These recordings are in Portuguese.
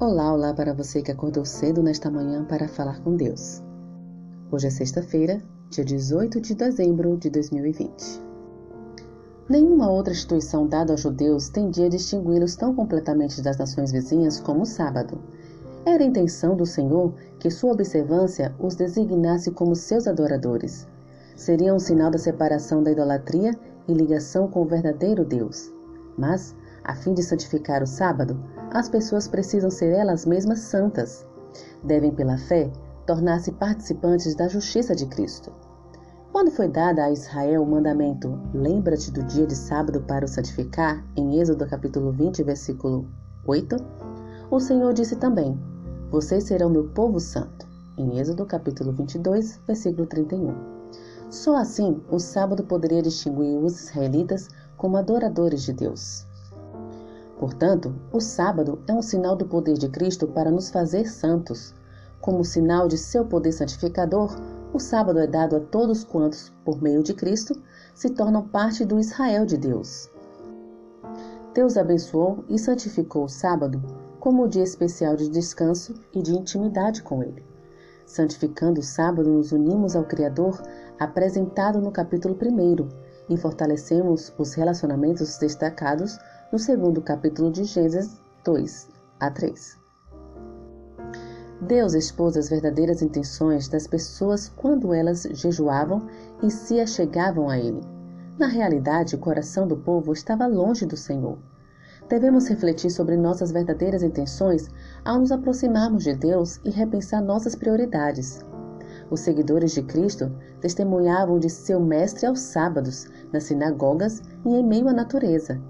Olá, olá para você que acordou cedo nesta manhã para falar com Deus. Hoje é sexta-feira, dia 18 de dezembro de 2020. Nenhuma outra instituição dada aos judeus tendia distingui-los tão completamente das nações vizinhas como o sábado. Era a intenção do Senhor que sua observância os designasse como seus adoradores. Seria um sinal da separação da idolatria e ligação com o verdadeiro Deus. Mas, a fim de santificar o sábado, as pessoas precisam ser elas mesmas santas. Devem, pela fé, tornar-se participantes da justiça de Cristo. Quando foi dada a Israel o mandamento Lembra-te do dia de sábado para o santificar, em Êxodo capítulo 20, versículo 8, o Senhor disse também: Vocês serão meu povo santo, em Êxodo capítulo 22, versículo 31. Só assim o sábado poderia distinguir os israelitas como adoradores de Deus. Portanto, o sábado é um sinal do poder de Cristo para nos fazer santos. Como sinal de seu poder santificador, o sábado é dado a todos quantos, por meio de Cristo, se tornam parte do Israel de Deus. Deus abençoou e santificou o sábado como o dia especial de descanso e de intimidade com Ele. Santificando o sábado, nos unimos ao Criador apresentado no capítulo 1 e fortalecemos os relacionamentos destacados no segundo capítulo de Gênesis 2 a 3. Deus expôs as verdadeiras intenções das pessoas quando elas jejuavam e se achegavam a Ele. Na realidade, o coração do povo estava longe do Senhor. Devemos refletir sobre nossas verdadeiras intenções ao nos aproximarmos de Deus e repensar nossas prioridades. Os seguidores de Cristo testemunhavam de seu Mestre aos sábados, nas sinagogas e em meio à natureza,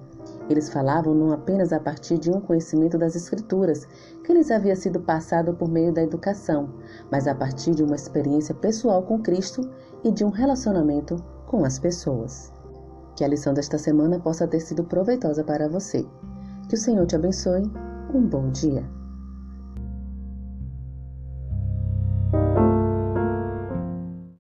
eles falavam não apenas a partir de um conhecimento das Escrituras, que lhes havia sido passado por meio da educação, mas a partir de uma experiência pessoal com Cristo e de um relacionamento com as pessoas. Que a lição desta semana possa ter sido proveitosa para você. Que o Senhor te abençoe. Um bom dia.